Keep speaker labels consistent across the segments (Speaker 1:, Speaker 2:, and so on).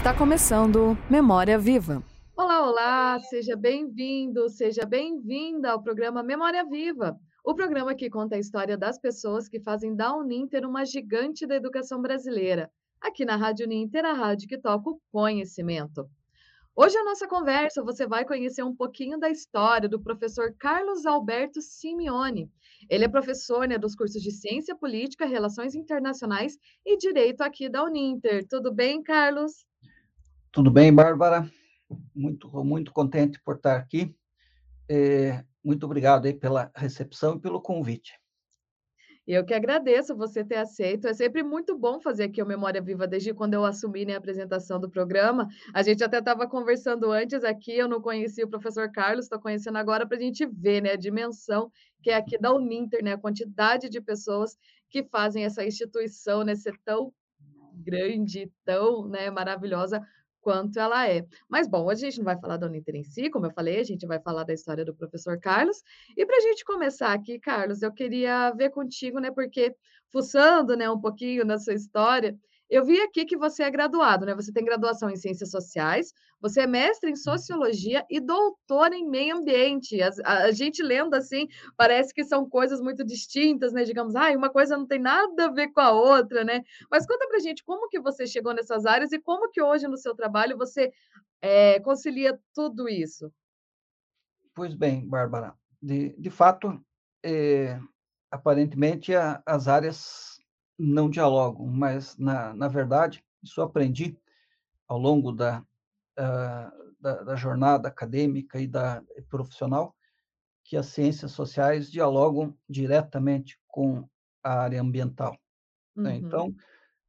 Speaker 1: Está começando Memória Viva.
Speaker 2: Olá, olá, seja bem-vindo, seja bem-vinda ao programa Memória Viva, o programa que conta a história das pessoas que fazem da Uninter uma gigante da educação brasileira. Aqui na Rádio Uninter, a rádio que toca o conhecimento. Hoje a nossa conversa você vai conhecer um pouquinho da história do professor Carlos Alberto Simeone. Ele é professor né, dos cursos de Ciência Política, Relações Internacionais e Direito aqui da Uninter. Tudo bem, Carlos?
Speaker 3: Tudo bem, Bárbara? Muito, muito contente por estar aqui. É, muito obrigado aí pela recepção e pelo convite.
Speaker 2: Eu que agradeço você ter aceito. É sempre muito bom fazer aqui o Memória Viva desde quando eu assumi né, a apresentação do programa. A gente até estava conversando antes aqui, eu não conhecia o professor Carlos, estou conhecendo agora para a gente ver né, a dimensão que é aqui da Uninter, né, a quantidade de pessoas que fazem essa instituição né, ser tão grande, tão né, maravilhosa quanto ela é. Mas, bom, hoje a gente não vai falar da Uninter em si, como eu falei, a gente vai falar da história do professor Carlos. E para a gente começar aqui, Carlos, eu queria ver contigo, né, porque fuçando, né, um pouquinho na sua história, eu vi aqui que você é graduado, né? Você tem graduação em Ciências Sociais, você é mestre em Sociologia e doutor em Meio Ambiente. A, a, a gente lendo assim, parece que são coisas muito distintas, né? Digamos, ah, uma coisa não tem nada a ver com a outra, né? Mas conta pra gente como que você chegou nessas áreas e como que hoje no seu trabalho você é, concilia tudo isso.
Speaker 3: Pois bem, Bárbara, de, de fato, é, aparentemente a, as áreas não dialogam, mas, na, na verdade, isso aprendi ao longo da, uh, da, da, jornada acadêmica e da profissional, que as ciências sociais dialogam diretamente com a área ambiental. Uhum. Né? Então,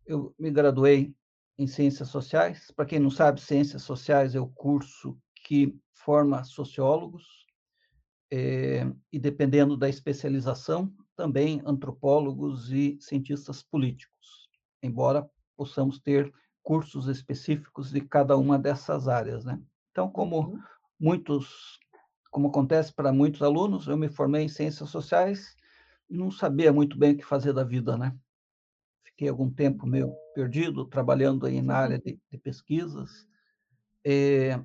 Speaker 3: eu me graduei em Ciências Sociais. Para quem não sabe, Ciências Sociais é o curso que forma sociólogos, é, e dependendo da especialização, também antropólogos e cientistas políticos, embora possamos ter cursos específicos de cada uma dessas áreas, né? Então, como uhum. muitos, como acontece para muitos alunos, eu me formei em ciências sociais e não sabia muito bem o que fazer da vida, né? Fiquei algum tempo meio perdido, trabalhando aí na área de, de pesquisas, é,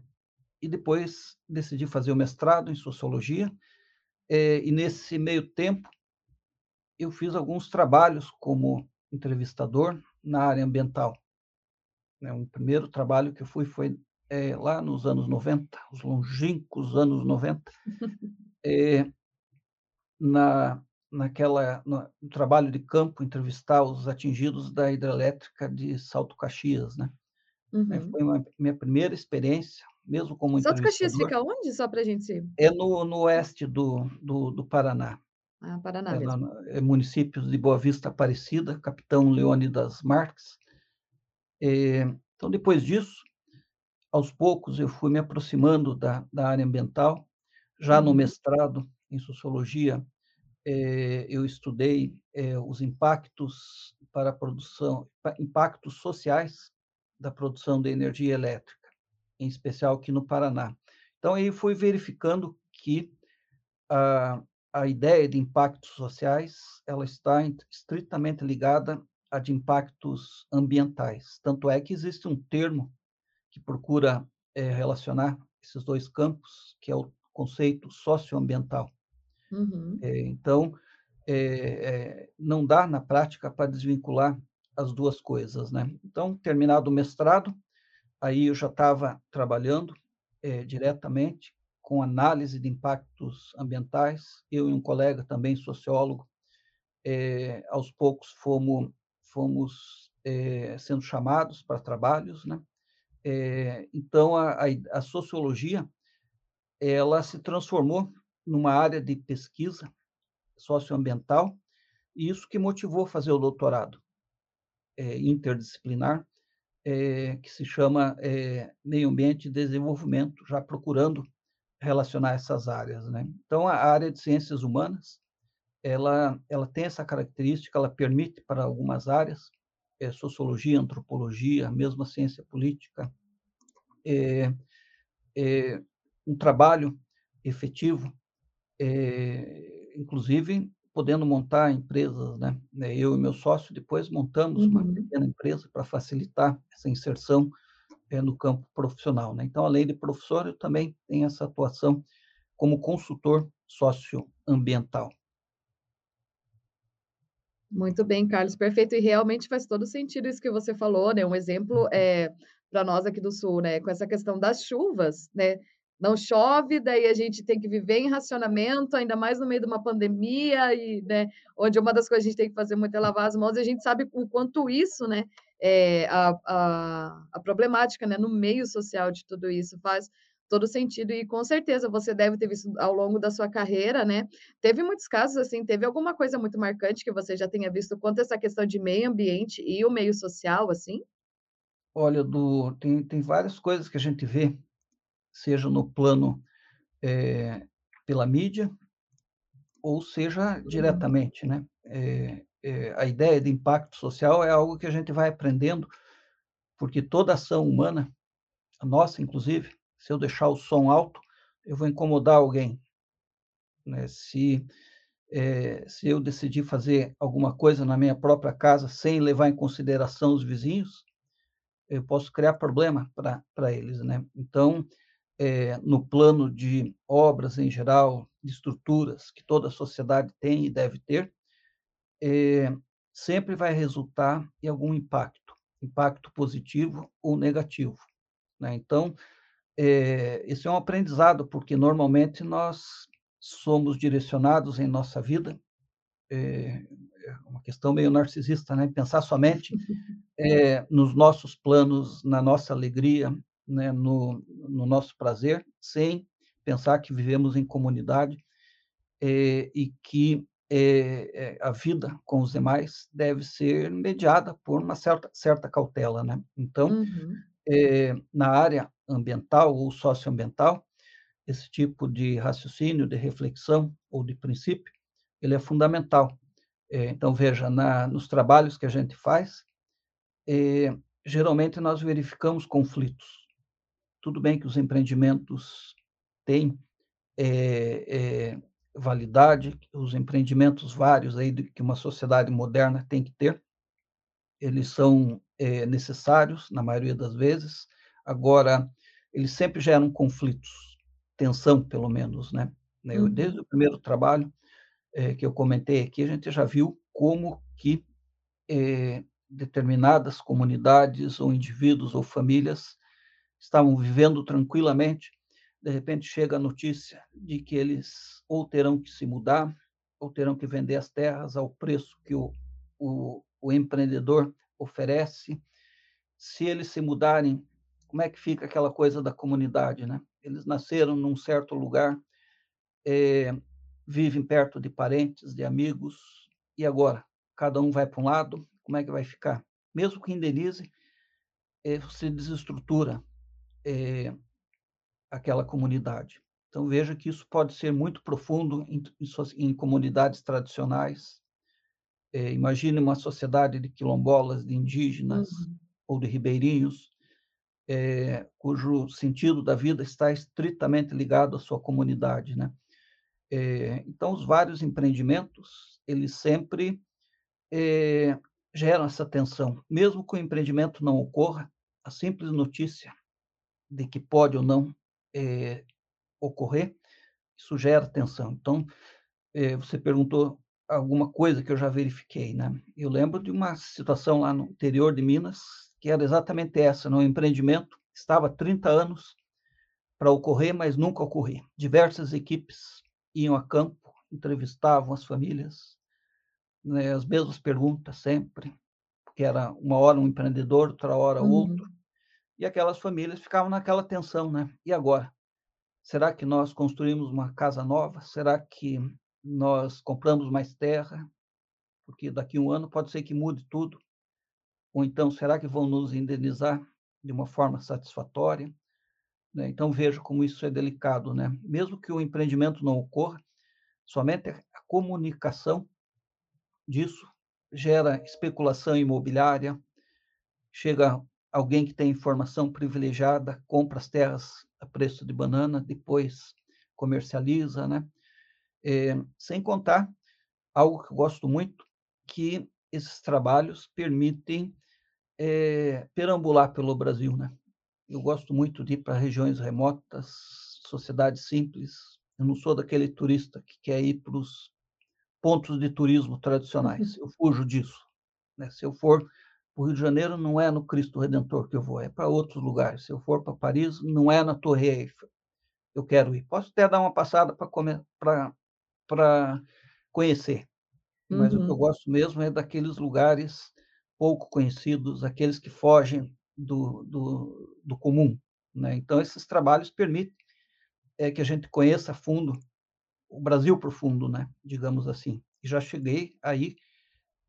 Speaker 3: e depois decidi fazer o mestrado em sociologia, é, e nesse meio tempo eu fiz alguns trabalhos como entrevistador na área ambiental. Né, o primeiro trabalho que eu fui foi é, lá nos anos 90, os longínquos anos 90, é, eh, na, naquela, no, no, trabalho de campo, entrevistar os atingidos da hidrelétrica de Salto Caxias, né? Uhum. Foi uma, minha primeira experiência, mesmo como
Speaker 2: Salto Caxias fica onde, só para a gente...
Speaker 3: É no, no oeste do, do, do Paraná.
Speaker 2: Ah, Paraná é, mesmo.
Speaker 3: É, municípios de Boa Vista Aparecida, capitão Leônidas Marques. É, então, depois disso, aos poucos, eu fui me aproximando da, da área ambiental. Já no uhum. mestrado em sociologia, é, eu estudei é, os impactos para a produção, impactos sociais da produção de energia elétrica, em especial aqui no Paraná. Então, aí fui verificando que a, a ideia de impactos sociais ela está estritamente ligada a de impactos ambientais. Tanto é que existe um termo que procura é, relacionar esses dois campos, que é o conceito socioambiental. Uhum. É, então, é, não dá na prática para desvincular as duas coisas, né? Então, terminado o mestrado, aí eu já estava trabalhando diretamente com análise de impactos ambientais. Eu e um colega também sociólogo, é, aos poucos fomos, fomos é, sendo chamados para trabalhos, né? É, então a, a, a, sociologia ela se transformou numa área de pesquisa socioambiental e isso que motivou fazer o doutorado interdisciplinar que se chama meio ambiente e desenvolvimento, já procurando relacionar essas áreas, né? Então, a área de ciências humanas, ela, ela tem essa característica, ela permite para algumas áreas, é, sociologia, antropologia, mesmo a ciência política, é, é, um trabalho efetivo, é, inclusive podendo montar empresas, né? Eu e meu sócio depois montamos uhum. uma pequena empresa para facilitar essa inserção é, no campo profissional. Né? Então, além de professor, eu também tenho essa atuação como consultor socioambiental.
Speaker 2: Muito bem, Carlos, perfeito. E realmente faz todo sentido isso que você falou, né? Um exemplo é para nós aqui do Sul, né? Com essa questão das chuvas, né? Não chove, daí a gente tem que viver em racionamento, ainda mais no meio de uma pandemia, e, né, onde uma das coisas que a gente tem que fazer muito é lavar as mãos, e a gente sabe o quanto isso, né, é a, a, a problemática, né, no meio social de tudo isso faz todo sentido e com certeza você deve ter visto ao longo da sua carreira, né? Teve muitos casos assim, teve alguma coisa muito marcante que você já tenha visto quanto a essa questão de meio ambiente e o meio social, assim?
Speaker 3: Olha, do, tem, tem várias coisas que a gente vê, seja no plano é, pela mídia, ou seja uhum. diretamente, né? É, é, a ideia de impacto social é algo que a gente vai aprendendo, porque toda ação humana, a nossa inclusive, se eu deixar o som alto, eu vou incomodar alguém. Né? Se, é, se eu decidir fazer alguma coisa na minha própria casa sem levar em consideração os vizinhos, eu posso criar problema para eles. Né? Então, é, no plano de obras em geral, de estruturas que toda a sociedade tem e deve ter, é, sempre vai resultar em algum impacto, impacto positivo ou negativo. Né? Então, é, isso é um aprendizado, porque normalmente nós somos direcionados em nossa vida, é, é uma questão meio narcisista, né? Pensar somente é, nos nossos planos, na nossa alegria, né? no, no nosso prazer, sem pensar que vivemos em comunidade é, e que é, a vida com os demais deve ser mediada por uma certa, certa cautela, né? Então, uhum é, na área ambiental ou socioambiental, esse tipo de raciocínio, de reflexão ou de princípio, ele é fundamental. É, então, veja, na, nos trabalhos que a gente faz, geralmente nós verificamos conflitos. Tudo bem que os empreendimentos têm validade, os empreendimentos vários aí que uma sociedade moderna tem que ter, eles são é, necessários, na maioria das vezes. Agora, eles sempre geram conflitos, tensão, pelo menos, né? Uhum. Desde o primeiro trabalho é, que eu comentei aqui, a gente já viu como que é, determinadas comunidades ou indivíduos ou famílias estavam vivendo tranquilamente, de repente chega a notícia de que eles ou terão que se mudar, ou terão que vender as terras ao preço que o, o, o empreendedor oferece. Se eles se mudarem, como é que fica aquela coisa da comunidade, né? Eles nasceram num certo lugar, é, vivem perto de parentes, de amigos, e agora? Cada um vai para um lado, como é que vai ficar? Mesmo que indenize, é, você desestrutura é, aquela comunidade. Então, veja que isso pode ser muito profundo em, em, em comunidades tradicionais, é, imagine uma sociedade de quilombolas, de indígenas uhum. ou de ribeirinhos, é, cujo sentido da vida está estritamente ligado à sua comunidade, né? É, então, os vários empreendimentos, eles sempre geram essa tensão. Mesmo que o empreendimento não ocorra, a simples notícia de que pode ou não é, ocorrer, isso gera tensão. Então, é, você perguntou alguma coisa que eu já verifiquei, né? Eu lembro de uma situação lá no interior de Minas, que era exatamente essa, no empreendimento, estava 30 anos para ocorrer, mas nunca ocorria. Diversas equipes iam a campo, entrevistavam as famílias, né, as mesmas perguntas sempre, porque era uma hora um empreendedor, outra hora uhum. outro, e aquelas famílias ficavam naquela tensão, né? E agora? Será que nós construímos uma casa nova? Será que nós compramos mais terra, porque daqui a um ano pode ser que mude tudo. Ou então, será que vão nos indenizar de uma forma satisfatória? Né? Então, veja como isso é delicado. Né? Mesmo que o empreendimento não ocorra, somente a comunicação disso gera especulação imobiliária, chega alguém que tem informação privilegiada, compra as terras a preço de banana, depois comercializa, né? É, sem contar algo que eu gosto muito, que esses trabalhos permitem é, perambular pelo Brasil, né? Eu gosto muito de ir para regiões remotas, sociedades simples. Eu não sou daquele turista que quer ir para os pontos de turismo tradicionais. Eu fujo disso. Né? Se eu for para o Rio de Janeiro, não é no Cristo Redentor que eu vou, é para outros lugares. Se eu for para Paris, não é na Torre Eiffel. Eu quero ir. Posso até dar uma passada para conhecer, mas uhum. o que eu uhum. gosto mesmo é daqueles lugares pouco conhecidos, aqueles que fogem do, do, do comum. Né? Então, esses trabalhos permitem é, que a gente conheça a fundo o Brasil profundo, né? digamos assim. E já cheguei aí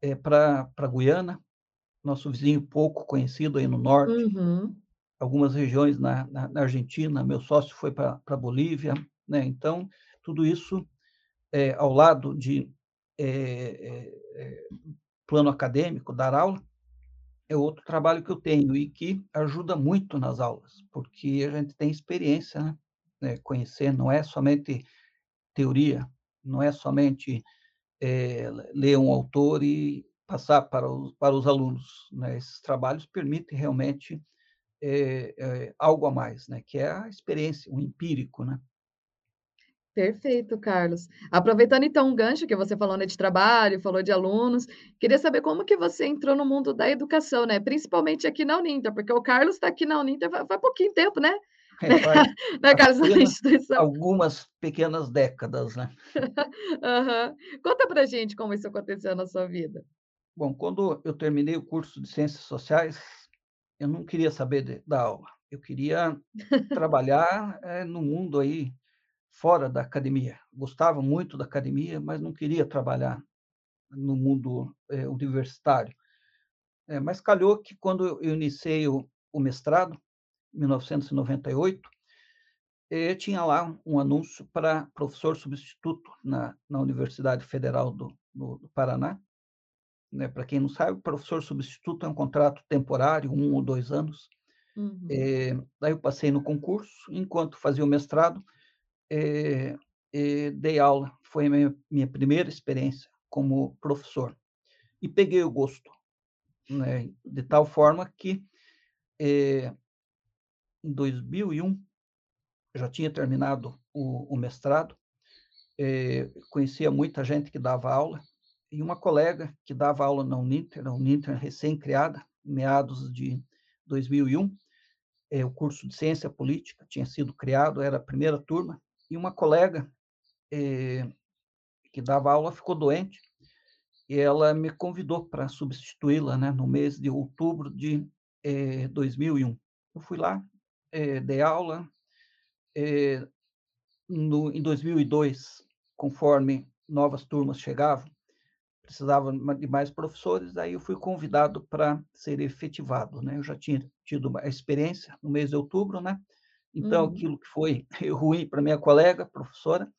Speaker 3: é, para Guiana, nosso vizinho pouco conhecido aí no norte, uhum. algumas regiões na, na, na, Argentina, meu sócio foi para Bolívia, né? Então, tudo isso é, ao lado de é, é, plano acadêmico, dar aula, é outro trabalho que eu tenho e que ajuda muito nas aulas, porque a gente tem experiência, né? É, conhecer não é somente teoria, não é somente é, ler um autor e passar para os, para os alunos. Né? Esses trabalhos permitem realmente é, é, algo a mais, né? que é a experiência, o empírico. Né?
Speaker 2: Perfeito, Carlos. Aproveitando então um gancho que você falou né, de trabalho, falou de alunos, queria saber como que você entrou no mundo da educação, né? Principalmente aqui na Uninter, porque o Carlos está aqui na Uninter faz, faz pouquinho tempo, né?
Speaker 3: É, né, Carlos? Algumas pequenas décadas, né?
Speaker 2: uhum. Conta pra gente como isso aconteceu na sua vida.
Speaker 3: Bom, quando eu terminei o curso de Ciências Sociais, eu não queria saber de, da aula. Eu queria trabalhar é, no mundo aí fora da academia. Gostava muito da academia, mas não queria trabalhar no mundo é, universitário. É, mas calhou que quando eu iniciei o, o mestrado, 1998, eh, tinha lá um anúncio para professor substituto na, na Universidade Federal do, do, do Paraná. Né? Para quem não sabe, professor substituto é um contrato temporário, um ou dois anos. Uhum. Eh, daí eu passei no concurso, enquanto fazia o mestrado, eh, dei aula. Foi a minha, minha primeira experiência como professor. E peguei o gosto, né? de tal forma que em 2001, já tinha terminado o, o mestrado, conhecia muita gente que dava aula, e uma colega que dava aula na Uninter, a Uninter recém-criada, meados de 2001, eh, o curso de Ciência Política tinha sido criado, era a primeira turma, e uma colega eh, que dava aula ficou doente, e ela me convidou para substituí-la né, no mês de outubro de 2001. Eu fui lá, eh, dei aula. Eh, no, em 2002, conforme novas turmas chegavam, precisava de mais professores, aí eu fui convidado para ser efetivado, né? Eu já tinha tido uma experiência no mês de outubro, né? Então, uhum. aquilo que foi ruim para minha colega, professora,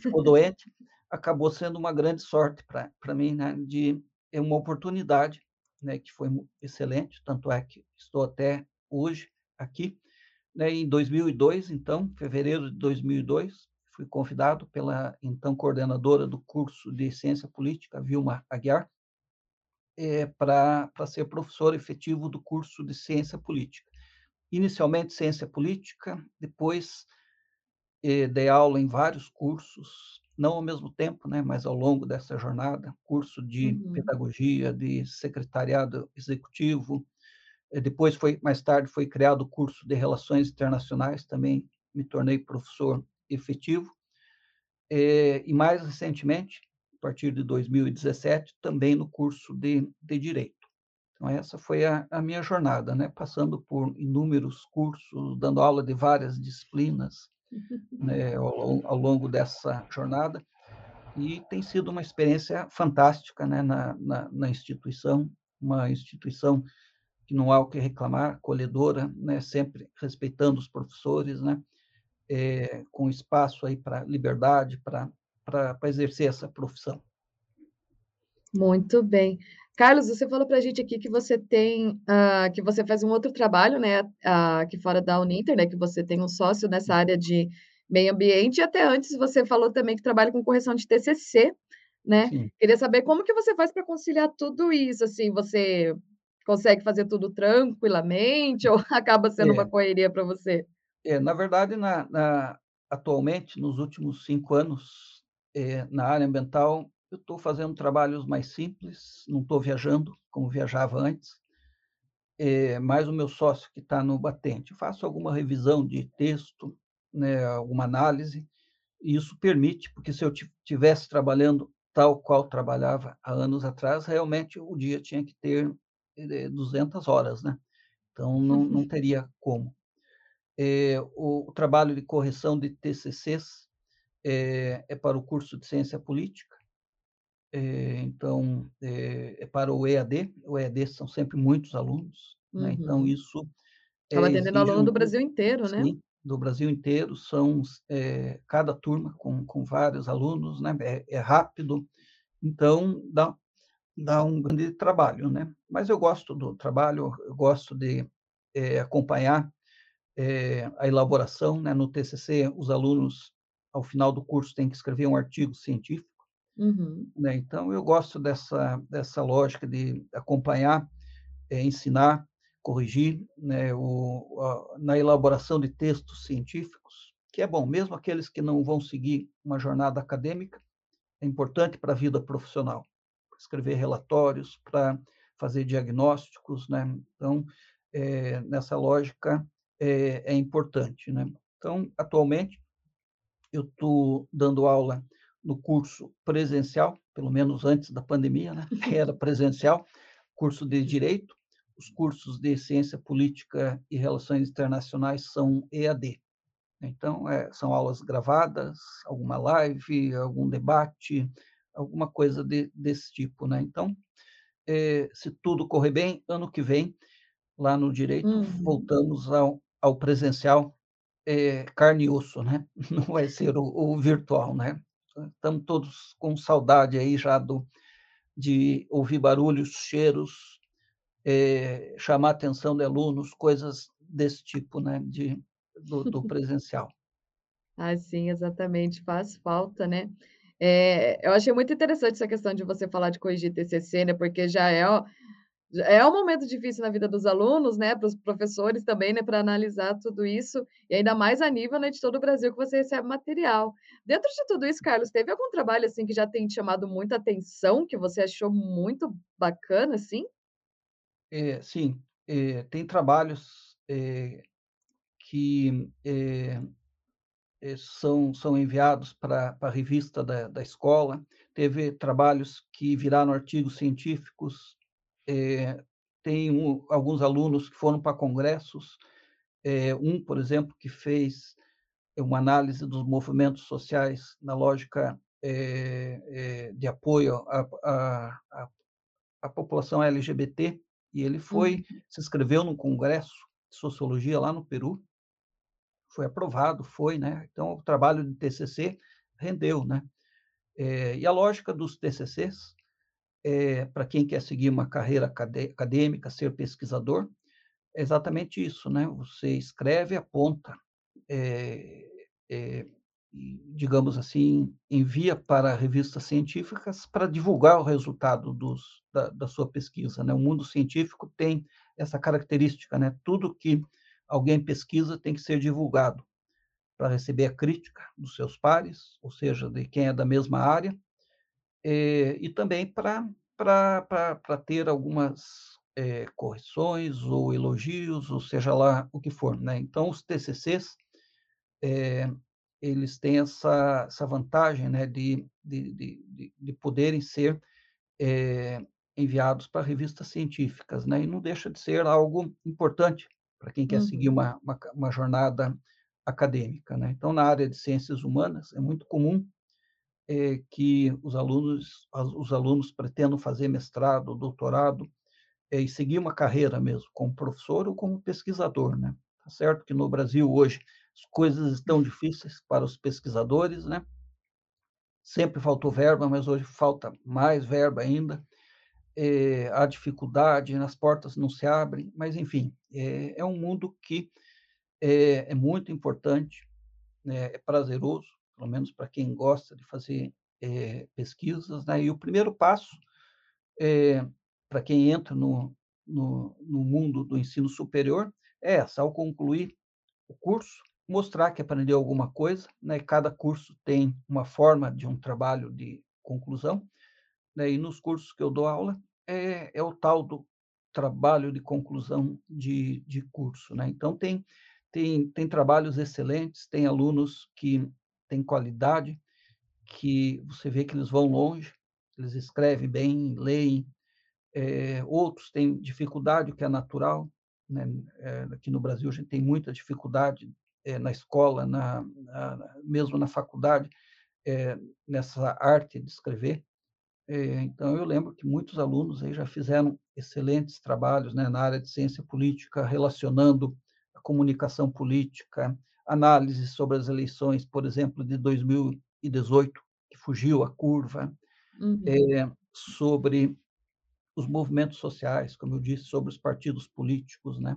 Speaker 3: ficou doente, acabou sendo uma grande sorte para mim, né? De é uma oportunidade, né? Que foi excelente, tanto é que estou até hoje aqui né, em 2002, então, fevereiro de 2002, fui convidado pela então coordenadora do curso de Ciência Política, Vilma Aguiar, é, para ser professor efetivo do curso de Ciência Política. Inicialmente Ciência Política, depois é, dei aula em vários cursos, não ao mesmo tempo, né, mas ao longo dessa jornada, curso de uhum. pedagogia, de secretariado executivo, eh, depois foi mais tarde foi criado o curso de relações internacionais, também me tornei professor efetivo. Eh, e mais recentemente, a partir de 2017, também no curso de, de direito. Então essa foi a, a minha jornada, né? Passando por inúmeros cursos, dando aula de várias disciplinas, né? ao, ao longo dessa jornada e tem sido uma experiência fantástica né, na, na, na, instituição, uma instituição que não há o que reclamar, acolhedora, né, sempre respeitando os professores, né, é, com espaço aí para liberdade, para exercer essa profissão.
Speaker 2: Muito bem. Carlos, você falou para a gente aqui que você tem, uh, que você faz um outro trabalho, né, uh, aqui fora da Uninter, né, que você tem um sócio nessa área de meio ambiente, e até antes você falou também que trabalha com correção de TCC, né? Sim. Queria saber como que você faz para conciliar tudo isso, assim, você consegue fazer tudo tranquilamente ou acaba sendo uma
Speaker 3: É.
Speaker 2: correria para você?
Speaker 3: É, na verdade, na na atualmente, nos últimos 5 anos, eh, na área ambiental, eu estou fazendo trabalhos mais simples, não estou viajando como viajava antes. É mais o meu sócio que está no batente. Faço alguma revisão de texto, né, alguma análise, e isso permite, porque se eu ti tivesse trabalhando tal qual trabalhava há anos atrás, realmente o dia tinha que ter, eh, 200 horas, né. Então não não teria como. Eh, o trabalho de correção de TCCs, eh, é para o curso de ciência política. Eh, então, é para o EAD, o EAD são sempre muitos alunos, né, então
Speaker 2: Uhum.
Speaker 3: isso,
Speaker 2: Acaba
Speaker 3: eh,
Speaker 2: atendendo aluno do Brasil inteiro, né?
Speaker 3: sim, do Brasil inteiro, são cada turma com com vários alunos, né, é é rápido, então dá dá um grande trabalho, né. Mas eu gosto do trabalho, eu gosto de, acompanhar, eh, a elaboração, né, no TCC, os alunos, ao final do curso, têm que escrever um artigo científico
Speaker 2: Uhum.
Speaker 3: né, então eu gosto dessa dessa lógica de acompanhar, eh, ensinar, corrigir, né, o a na elaboração de textos científicos, que é bom, mesmo aqueles que não vão seguir uma jornada acadêmica, é importante para a vida profissional. Escrever relatórios, para fazer diagnósticos, né, então, eh, nessa lógica, é é importante, né. Então, atualmente, eu estou dando aula no curso presencial, pelo menos antes da pandemia, né, que era presencial, curso de direito, os cursos de ciência política e relações internacionais são EAD. Então, eh, são aulas gravadas, alguma live, algum debate, alguma coisa de desse tipo, né. Então, eh, se tudo correr bem, ano que vem, lá no direito,
Speaker 2: Uhum.
Speaker 3: voltamos ao ao presencial, eh, carne e osso, né, não vai ser o o virtual, né. Estamos todos com saudade aí já do de ouvir barulhos, cheiros, eh, chamar a atenção de alunos, coisas desse tipo, né, de do do presencial.
Speaker 2: Ah, sim, exatamente, faz falta, né. Eh, eu achei muito interessante essa questão de você falar de corrigir TCC, né, porque já é já é um momento difícil na vida dos alunos, né, para os professores também, né, para analisar tudo isso, e ainda mais a nível, né, de todo o Brasil que você recebe material. Dentro de tudo isso, Carlos, teve algum trabalho, assim, que já tem te chamado muita atenção, que você achou muito bacana, assim?
Speaker 3: Eh, sim, eh, tem trabalhos, eh, que, eh eh, são são enviados pra pra revista da da escola, teve trabalhos que viraram artigos científicos, eh, tem um alguns alunos que foram pra congressos, eh, um, por exemplo, que fez uma análise dos movimentos sociais na lógica, eh, de apoio à à à à população LGBT, e ele foi
Speaker 2: Uhum.
Speaker 3: se inscreveu num congresso de sociologia lá no Peru foi aprovado, foi, né, então o trabalho de TCC rendeu, né. E a lógica dos TCCs, eh, pra quem quer seguir uma carreira acadê acadêmica, ser pesquisador, é exatamente isso, né, você escreve, aponta, eh, e digamos assim, envia para revistas científicas pra divulgar o resultado dos da da sua pesquisa, né. O mundo científico tem essa característica, né, tudo que alguém pesquisa tem que ser divulgado, pra receber a crítica dos seus pares, ou seja, de quem é da mesma área, eh, e também pra ter algumas, eh, correções ou elogios, ou seja lá o que for, né. Então os TCCs, eh, eles têm essa essa vantagem, né, de de de de de poderem ser, enviados pra revistas científicas, né, e não deixa de ser algo importante pra quem quer seguir
Speaker 2: Uhum.
Speaker 3: uma uma ca uma jornada acadêmica, né. Então na área de ciências humanas é muito comum, eh, que os alunos os alunos pretendam fazer mestrado, doutorado, eh, e seguir uma carreira mesmo, como professor ou como pesquisador, né. Tá certo que no Brasil hoje as coisas estão difíceis para os pesquisadores, né. Sempre faltou verba, mas hoje falta mais verba ainda, eh, há dificuldade, as portas não se abrem, mas enfim, é é um mundo que é é muito importante, né, é prazeroso, pelo menos pra quem gosta de fazer, eh, pesquisas, né, e o primeiro passo, eh, pra quem entra no no, no mundo do ensino superior é essa, ao concluir o curso, mostrar que aprendeu alguma coisa, né? Cada curso tem uma forma de um trabalho de conclusão, né? E nos cursos que eu dou aula é, é o tal do trabalho de conclusão de, de curso, né? Então tem tem tem trabalhos excelentes, tem alunos que têm qualidade, que você vê que eles vão longe, eles escrevem bem, leem, é, outros têm dificuldade, o que é natural. Né? É, aqui no Brasil, a gente tem muita dificuldade é, na escola, na, na, mesmo na faculdade, nessa arte de escrever. então, eu lembro que muitos alunos aí já fizeram excelentes trabalhos né, na área de ciência política, relacionando a comunicação política, análise sobre as eleições, por exemplo, de 2018, que fugiu a curva, uhum. é, sobre os movimentos sociais, como eu disse, sobre os partidos políticos. Né?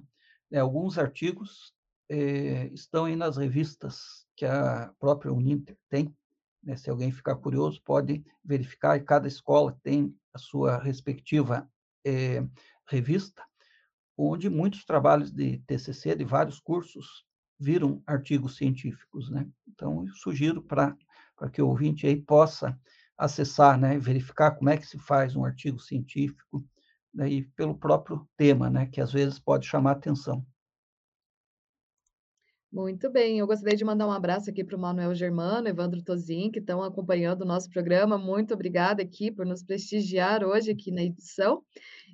Speaker 3: É, alguns artigos é, estão aí nas revistas que a própria Uninter tem. Né? Se alguém ficar curioso, pode verificar, e cada escola tem a sua respectiva é, revista, onde muitos trabalhos de TCC, de vários cursos, viram artigos científicos. Né? Então, eu sugiro para que o ouvinte aí possa acessar, né, verificar como é que se faz um artigo científico, né, e pelo próprio tema, né, que às vezes pode chamar atenção.
Speaker 2: Muito bem, eu gostaria de mandar um abraço aqui para o Manuel Germano, Evandro Tozin, que estão acompanhando o nosso programa. Muito obrigada aqui por nos prestigiar hoje aqui na edição.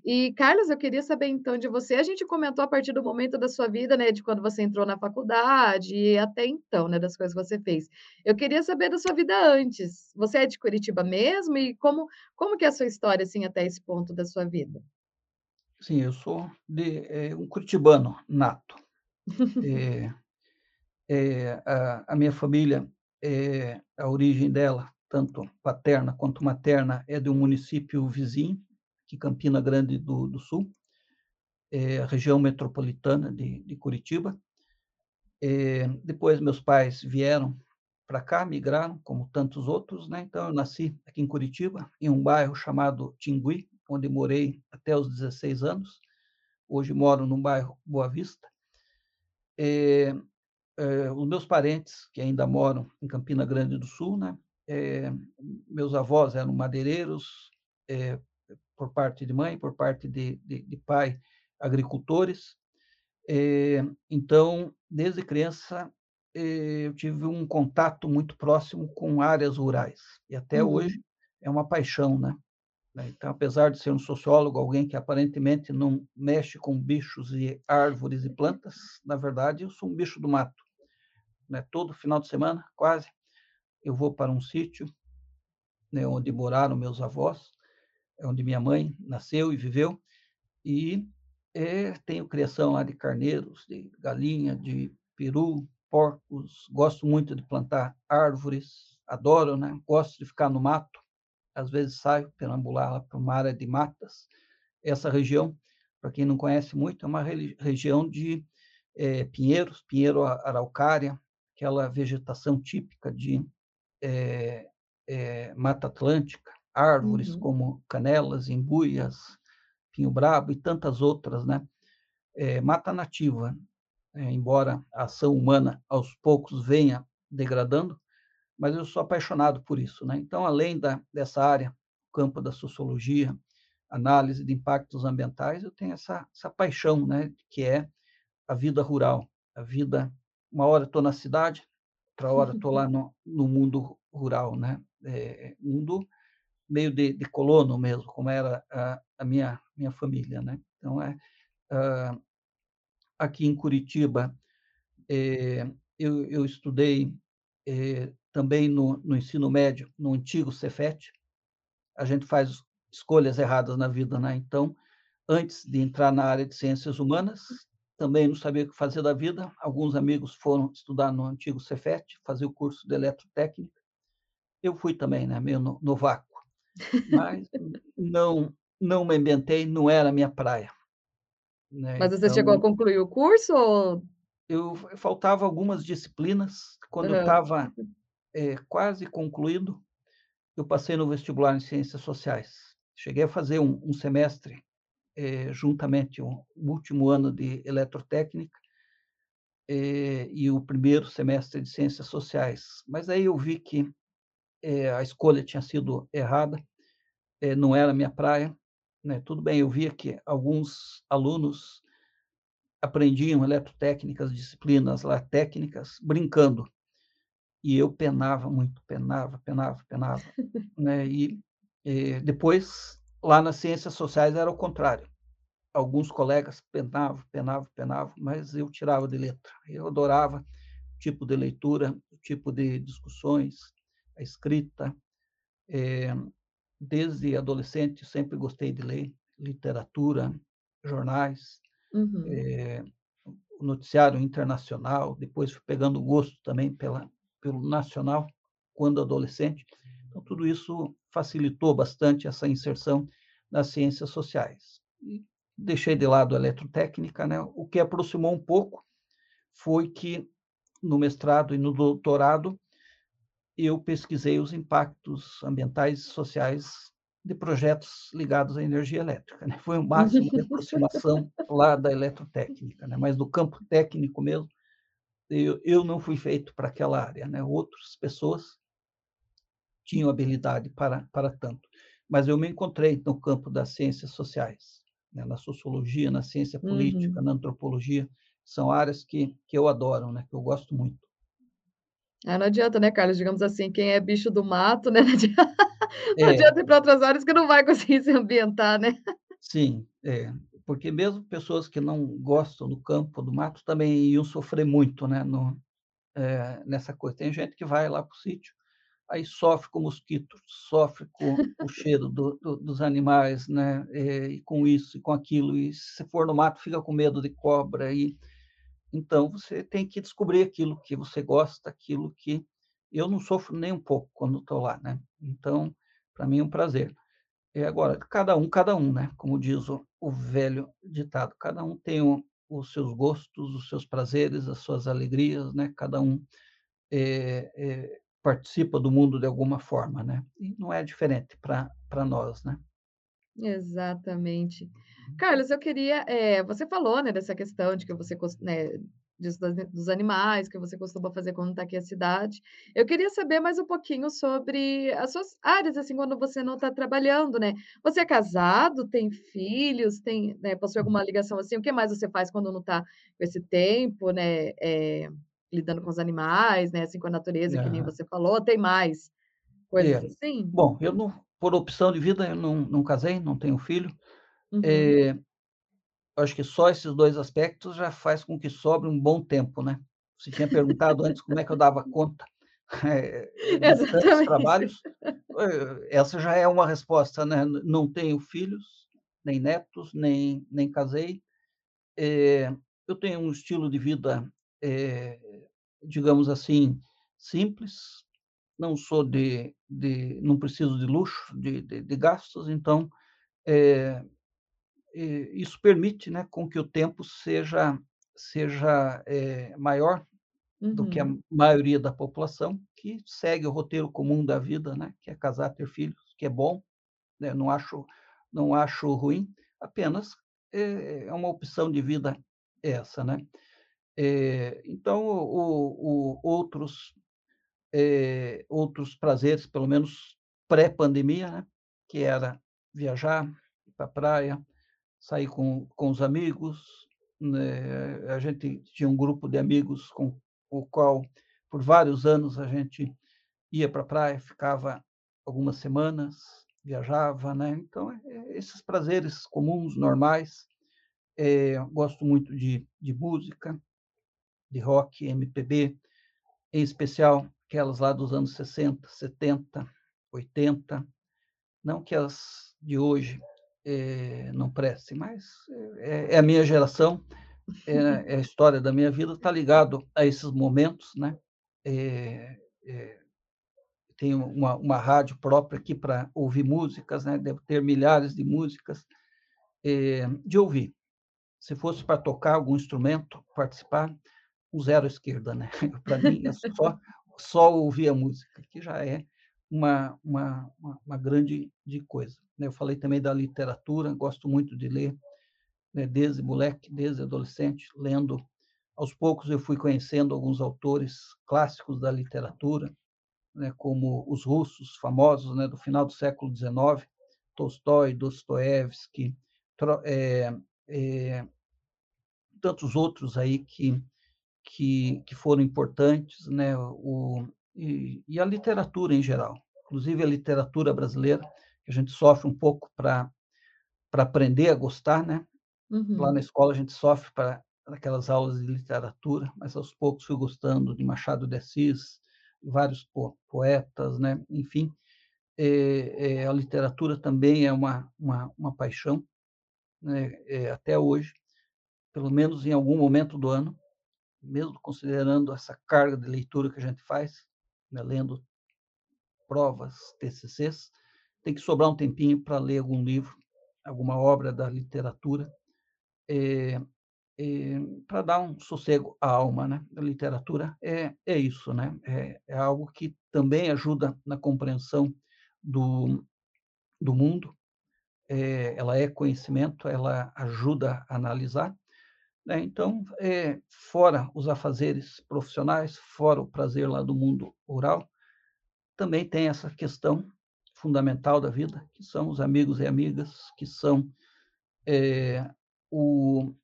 Speaker 2: E, Carlos, eu queria saber então de você. A gente comentou a partir do momento da sua vida, né, de quando você entrou na faculdade e até então, né, das coisas que você fez. Eu queria saber da sua vida antes. Você é de Curitiba mesmo e como como que é a sua história assim até esse ponto da sua vida?
Speaker 3: Sim, eu sou de é, um curitibano nato. é, é, a, a, minha família, é, a origem dela, tanto paterna quanto materna, é de um município vizinho, que Campina Grande do, do Sul, é, região metropolitana de, de Curitiba. Depois meus pais vieram para cá, migraram, como tantos outros, né? Então eu nasci aqui em Curitiba, em um bairro chamado Tingui, onde morei até os 16 anos. Hoje moro no bairro Boa Vista. É, é, os meus parentes, que ainda moram em Campina Grande do Sul, né? É, meus avós eram madeireiros, é, por parte de mãe, por parte de, de, de pai, agricultores. Então, desde criança, eu tive um contato muito próximo com áreas rurais. E até uhum. hoje é uma paixão, né? Então, apesar de ser um sociólogo, alguém que aparentemente não mexe com bichos e árvores e plantas, na verdade, eu sou um bicho do mato. Né? Todo final de semana, quase, eu vou para um sítio né, onde moraram meus avós, é onde minha mãe nasceu e viveu, e é, tenho criação lá de carneiros, de galinha, de peru, porcos, gosto muito de plantar árvores, adoro, né? Gosto de ficar no mato, às vezes saio perambular lá para uma área de matas. Essa região, para quem não conhece muito, é uma região de é, pinheiros, pinheiro araucária, aquela vegetação típica de é, é, Mata Atlântica, árvores uhum. como canelas, embuias, pinho-brabo e tantas outras, né? É, mata nativa, embora a ação humana aos poucos venha degradando, mas eu sou apaixonado por isso, né? Então, além da, dessa área, campo da sociologia, análise de impactos ambientais, eu tenho essa, essa paixão, né? Que é a vida rural, a vida. Uma hora estou na cidade, outra hora estou lá no, no mundo rural, né? É, mundo meio de, de colono mesmo, como era a, a minha, minha família. Né? Então, é, uh, aqui em Curitiba, é, eu, eu, estudei é, também no, no, ensino médio, no antigo Cefet. A gente faz escolhas erradas na vida, né? Então, antes de entrar na área de ciências humanas, também não sabia o que fazer da vida. Alguns amigos foram estudar no antigo Cefet, fazer o curso de eletrotécnica. Eu fui também, né? Meio no, no vácuo mas não não me ambientei, não era a minha praia.
Speaker 2: Né? Mas você então, chegou a concluir o curso? Ou...
Speaker 3: Eu, eu faltava algumas disciplinas. Quando uhum. eu estava é, quase concluído, eu passei no vestibular em Ciências Sociais. Cheguei a fazer um, um semestre é, juntamente o último ano de eletrotécnica é, e o primeiro semestre de ciências sociais. Mas aí eu vi que é, a escolha tinha sido errada, não era minha praia. Né? Tudo bem, eu via que alguns alunos aprendiam eletrotécnicas, disciplinas lá técnicas, brincando. E eu penava muito, penava, penava, penava. né? E depois, lá nas ciências sociais, era o contrário alguns colegas penavam, penavam, penavam, mas eu tirava de letra. Eu adorava o tipo de leitura, o tipo de discussões, a escrita. É, desde adolescente sempre gostei de ler literatura, jornais, uhum. é, o noticiário internacional. Depois fui pegando gosto também pela, pelo nacional quando adolescente. Então tudo isso facilitou bastante essa inserção nas ciências sociais. E deixei de lado a eletrotécnica, né? O que aproximou um pouco foi que no mestrado e no doutorado eu pesquisei os impactos ambientais e sociais de projetos ligados à energia elétrica. Né? Foi o máximo de aproximação lá da eletrotécnica, né? mas do campo técnico mesmo, eu, eu não fui feito para aquela área. Né? Outras pessoas tinham habilidade para, para tanto. Mas eu me encontrei no campo das ciências sociais né, na sociologia, na ciência política, uhum. na antropologia, são áreas que, que eu adoro, né, que eu gosto muito.
Speaker 2: Ah, não adianta, né, Carlos? Digamos assim, quem é bicho do mato, né? Não adianta, não é. adianta ir para outras áreas que não vai conseguir se ambientar, né?
Speaker 3: Sim, é. Porque mesmo pessoas que não gostam do campo, do mato, também iam sofrer muito, né? No, é, nessa coisa. Tem gente que vai lá para o sítio aí sofre com mosquito, sofre com o cheiro do, do, dos animais, né? É, e com isso e com aquilo. E se for no mato, fica com medo de cobra. E então você tem que descobrir aquilo que você gosta, aquilo que eu não sofro nem um pouco quando estou lá, né? Então, para mim é um prazer. E agora, cada um, cada um, né? Como diz o, o velho ditado, cada um tem o, os seus gostos, os seus prazeres, as suas alegrias, né? Cada um é, é, participa do mundo de alguma forma, né? E não é diferente para nós, né?
Speaker 2: Exatamente. Uhum. Carlos, eu queria, é, você falou, né, dessa questão de que você, né, disso dos animais que você costuma fazer quando está aqui na cidade. Eu queria saber mais um pouquinho sobre as suas áreas, assim, quando você não está trabalhando, né? Você é casado, tem filhos, tem, né, possui alguma ligação assim? O que mais você faz quando não está com esse tempo, né? É, lidando com os animais, né? Assim, com a natureza, que nem você falou, tem mais coisas é. assim?
Speaker 3: Bom, eu não, por opção de vida, eu não, não casei, não tenho filho. Uhum. É, acho que só esses dois aspectos já faz com que sobre um bom tempo, né? Você tinha perguntado antes como é que eu dava conta é, de trabalhos. Essa já é uma resposta, né? Não tenho filhos, nem netos, nem, nem casei. É, eu tenho um estilo de vida é, digamos assim, simples, não sou de, de não preciso de luxo, de, de, de gastos, então é, é, isso permite, né, com que o tempo seja seja é, maior uhum. do que a uhum. maioria da população que segue o roteiro comum da vida, né, que é casar, ter filhos, que é bom, né, não acho não acho ruim, apenas é, é uma opção de vida essa, né? É, então, o, o, outros, é, outros prazeres, pelo menos pré-pandemia, né? que era viajar, ir para a praia, sair com, com os amigos. Né? A gente tinha um grupo de amigos com o qual, por vários anos, a gente ia para a praia, ficava algumas semanas, viajava, né? Então, é, esses prazeres comuns, normais. Gosto muito de, de música, de rock, MPB, em especial aquelas lá dos anos 60, 70, 80. Não que as de hoje é, não prestem, mas é, é, a minha geração, é, é, a história da minha vida, está ligado a esses momentos, né? É, é, tenho uma, uma rádio própria aqui para ouvir músicas, né? Ter milhares de músicas de ouvir. Se fosse para tocar algum instrumento, participar, um zero à esquerda, né? Para mim é só, só ouvir a música, que já é uma, uma, uma, uma grande de coisa. Né? Eu falei também da literatura, gosto muito de ler né, desde moleque, desde adolescente, lendo. Aos poucos eu fui conhecendo alguns autores clássicos da literatura, né, como os russos famosos né, do final do século XIX, Tolstói, Dostoiévski, é, é, tantos outros aí que, que, que foram importantes, né, o, e, e, a literatura em geral, inclusive a literatura brasileira, que a gente sofre um pouco para aprender a gostar, né? Uhum. Lá na escola a gente sofre para aquelas aulas de literatura, mas aos poucos fui gostando de Machado de Assis, vários po poetas, né? Enfim, é, é, a literatura também é uma, uma, uma paixão, né? É, até hoje, pelo menos em algum momento do ano, mesmo considerando essa carga de leitura que a gente faz, né? lendo provas, TCCs, tem que sobrar um tempinho para ler algum livro, alguma obra da literatura, é, é, para dar um sossego à alma, né? A literatura é, é isso, né? É, é algo que também ajuda na compreensão do, do mundo, é, ela é conhecimento, ela ajuda a analisar. Né? Então, é, fora os afazeres profissionais, fora o prazer lá do mundo oral, também tem essa questão fundamental da vida, que são os amigos e amigas, que são é, o,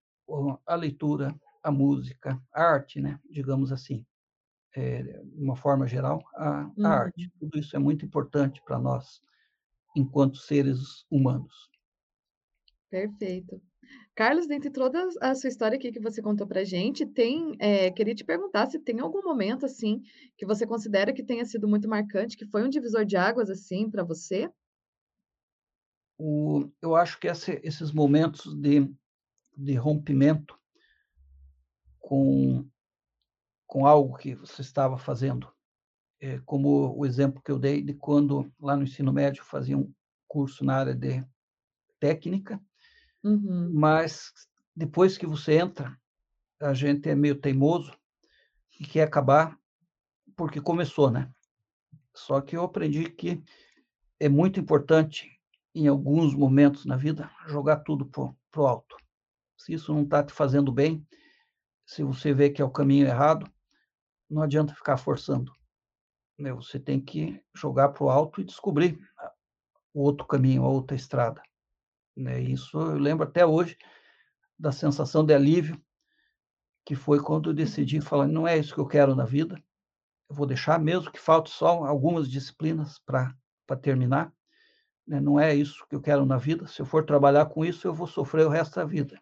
Speaker 3: a leitura, a música, a arte, né? digamos assim, é, de uma forma geral, a, a uhum. arte. Tudo isso é muito importante para nós, enquanto seres humanos.
Speaker 2: Perfeito. Carlos, dentre toda a sua história aqui que você contou para gente, tem, é, queria te perguntar se tem algum momento assim que você considera que tenha sido muito marcante, que foi um divisor de águas assim para você?
Speaker 3: O, eu acho que esse, esses momentos de, de rompimento com, com algo que você estava fazendo, é, como o exemplo que eu dei de quando lá no ensino médio fazia um curso na área de técnica, uhum. mas depois que você entra, a gente é meio teimoso e quer acabar porque começou, né? Só que eu aprendi que é muito importante, em alguns momentos na vida, jogar tudo pro, pro alto. Se isso não está te fazendo bem, se você vê que é o caminho errado, não adianta ficar forçando. Né? Você tem que jogar para o alto e descobrir o outro caminho, a outra estrada. Né? Isso eu lembro até hoje da sensação de alívio que foi quando eu decidi falar, não é isso que eu quero na vida, eu vou deixar mesmo que falte só algumas disciplinas para terminar, né? não é isso que eu quero na vida, se eu for trabalhar com isso, eu vou sofrer o resto da vida.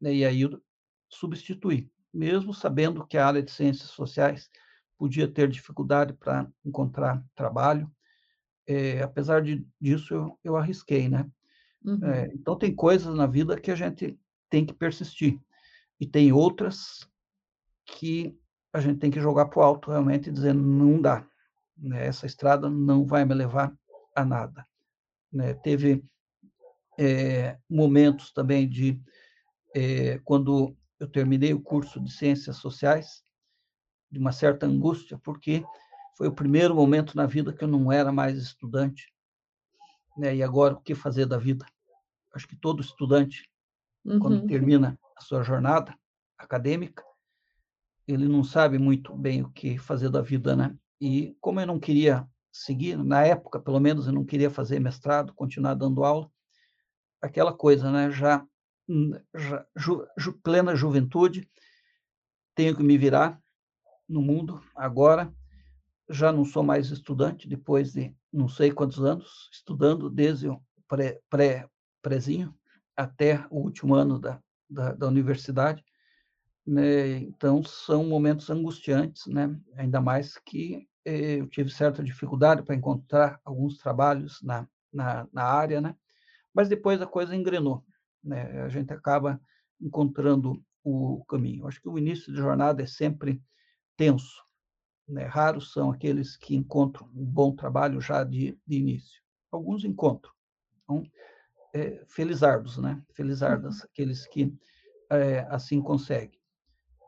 Speaker 3: Né? E aí eu substituí, mesmo sabendo que a área de ciências sociais podia ter dificuldade para encontrar trabalho, é, apesar de, disso eu, eu arrisquei, né? Uhum. É, então, tem coisas na vida que a gente tem que persistir. E tem outras que a gente tem que jogar para o alto realmente, dizendo: não dá. Né? Essa estrada não vai me levar a nada. Né? Teve é, momentos também de. É, quando eu terminei o curso de Ciências Sociais, de uma certa angústia, porque foi o primeiro momento na vida que eu não era mais estudante. Né? E agora, o que fazer da vida? Acho que todo estudante, uhum. quando termina a sua jornada acadêmica, ele não sabe muito bem o que fazer da vida, né? E como eu não queria seguir, na época, pelo menos, eu não queria fazer mestrado, continuar dando aula, aquela coisa, né? Já, já ju, ju, plena juventude, tenho que me virar no mundo agora. Já não sou mais estudante, depois de não sei quantos anos, estudando desde o pré prezinho até o último ano da, da, da universidade. Né? Então, são momentos angustiantes, né? ainda mais que eh, eu tive certa dificuldade para encontrar alguns trabalhos na, na, na, área, né? mas depois a coisa engrenou. Né? A gente acaba encontrando o caminho. Acho que o início de jornada é sempre tenso. Né? Raros são aqueles que encontram um bom trabalho já de, de início. Alguns encontram. Então, é, felizardos, né? Felizardas, uhum. aqueles que é, assim conseguem.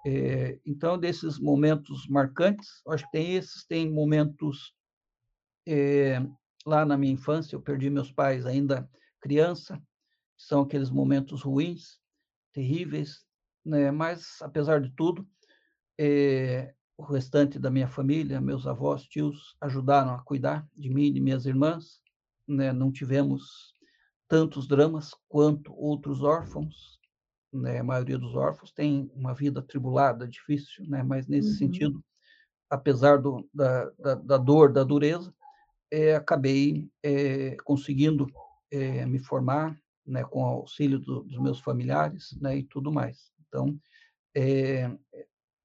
Speaker 3: É, então, desses momentos marcantes, acho que tem esses, tem momentos é, lá na minha infância, eu perdi meus pais ainda criança, são aqueles momentos ruins, terríveis, né? Mas, apesar de tudo, é, o restante da minha família, meus avós, tios, ajudaram a cuidar de mim e de minhas irmãs. Né? Não tivemos tantos dramas quanto outros órfãos. Né? A maioria dos órfãos tem uma vida atribulada, difícil, né? mas nesse uhum. sentido, apesar do, da, da, da, dor, da dureza, é, acabei é, conseguindo é, me formar né, com o auxílio do, dos meus familiares né, e tudo mais. Então,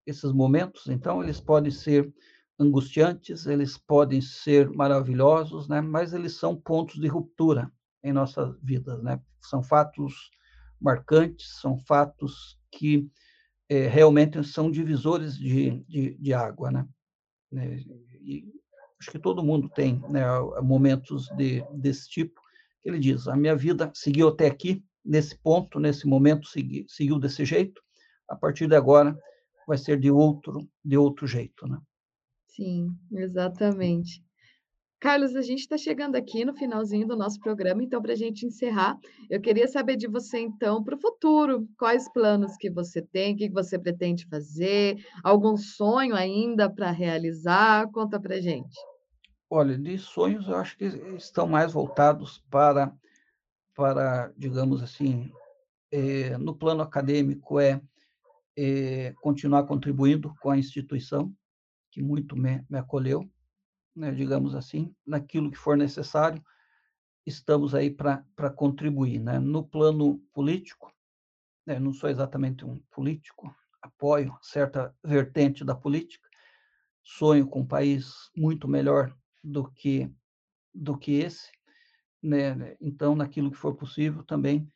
Speaker 3: esses momentos, então, eles podem ser angustiantes, eles podem ser maravilhosos, né, mas eles são pontos de ruptura em nossas vidas. Né? São fatos marcantes, são fatos que é, realmente são divisores de, de, de água. Né? E acho que todo mundo tem né, momentos de, desse tipo. Ele diz: a minha vida seguiu até aqui, nesse ponto, nesse momento, segui, seguiu desse jeito. A partir de agora, vai ser de outro, de outro jeito, né?
Speaker 2: Sim, exatamente. Carlos, a gente está chegando aqui no finalzinho do nosso programa, então, para a gente encerrar, eu queria saber de você, então, para o futuro, quais planos que você tem, o que você pretende fazer, algum sonho ainda para realizar? Conta para a gente.
Speaker 3: Olha, de sonhos, eu acho que estão mais voltados para, para digamos assim, é, no plano acadêmico, é, é continuar contribuindo com a instituição, que muito me, me acolheu, né, digamos assim, naquilo que for necessário, estamos aí para contribuir. Né? No plano político, né, não sou exatamente um político, apoio certa vertente da política, sonho com um país muito melhor do que do que esse, né? Então, naquilo que for possível, também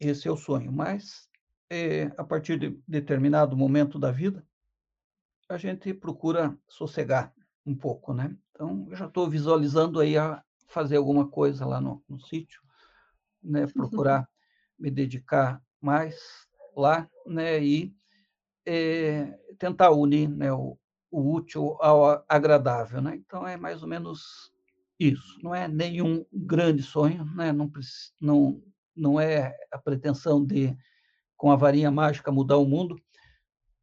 Speaker 3: esse é o sonho. Mas é, a partir de determinado momento da vida, a gente procura sossegar, um pouco, né? Então, eu já estou visualizando aí a fazer alguma coisa lá no, no sítio, né? Procurar me dedicar mais lá, né? E é, tentar unir né, o, o útil ao agradável, né? Então, é mais ou menos isso. Não é nenhum grande sonho, né? Não, não, não é a pretensão de, com a varinha mágica, mudar o mundo,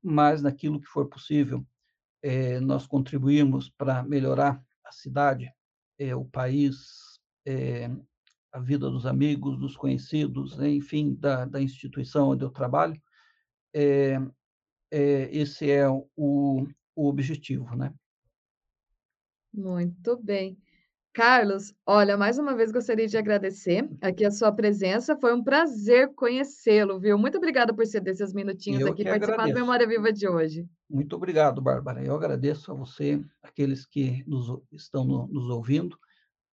Speaker 3: mas naquilo que for possível, é, nós contribuímos para melhorar a cidade, é, o país, é, a vida dos amigos, dos conhecidos, enfim, da, da instituição onde eu trabalho, esse é o, o objetivo, né?
Speaker 2: Muito bem. Carlos, olha, mais uma vez gostaria de agradecer aqui a sua presença. Foi um prazer conhecê-lo, viu? Muito obrigada por ceder esses minutinhos
Speaker 3: Eu
Speaker 2: aqui e participar do Memória Viva de hoje.
Speaker 3: Muito obrigado, Bárbara. Eu agradeço a você, aqueles que nos, estão no, nos ouvindo.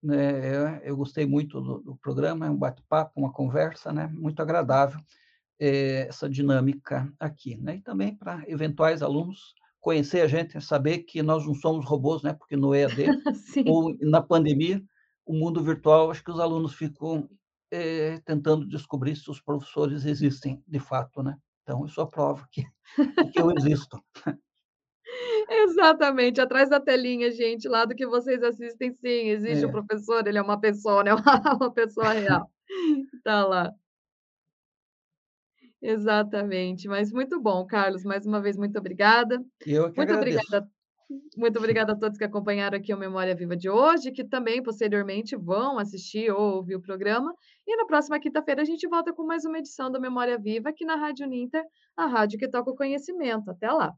Speaker 3: Né? Eu gostei muito do, do programa, é um bate-papo, uma conversa, né? Muito agradável é, essa dinâmica aqui, né? E também para eventuais alunos conhecer a gente, saber que nós não somos robôs, né? Porque no EAD ou na pandemia, o mundo virtual, acho que os alunos ficam é, tentando descobrir se os professores existem de fato, né? Então, eu sou a prova que, que eu existo.
Speaker 2: Exatamente, atrás da telinha, gente, lá do que vocês assistem, sim, existe o é. professor, ele é uma pessoa, né? Uma pessoa real. Tá lá. Exatamente, mas muito bom, Carlos, mais uma vez, muito obrigada.
Speaker 3: Eu que
Speaker 2: muito
Speaker 3: agradeço.
Speaker 2: obrigada muito obrigada a todos que acompanharam aqui o Memória Viva de hoje, que também posteriormente vão assistir ou ouvir o programa. E na próxima quinta-feira a gente volta com mais uma edição do Memória Viva aqui na Rádio Ninter, a rádio que toca o conhecimento. Até lá!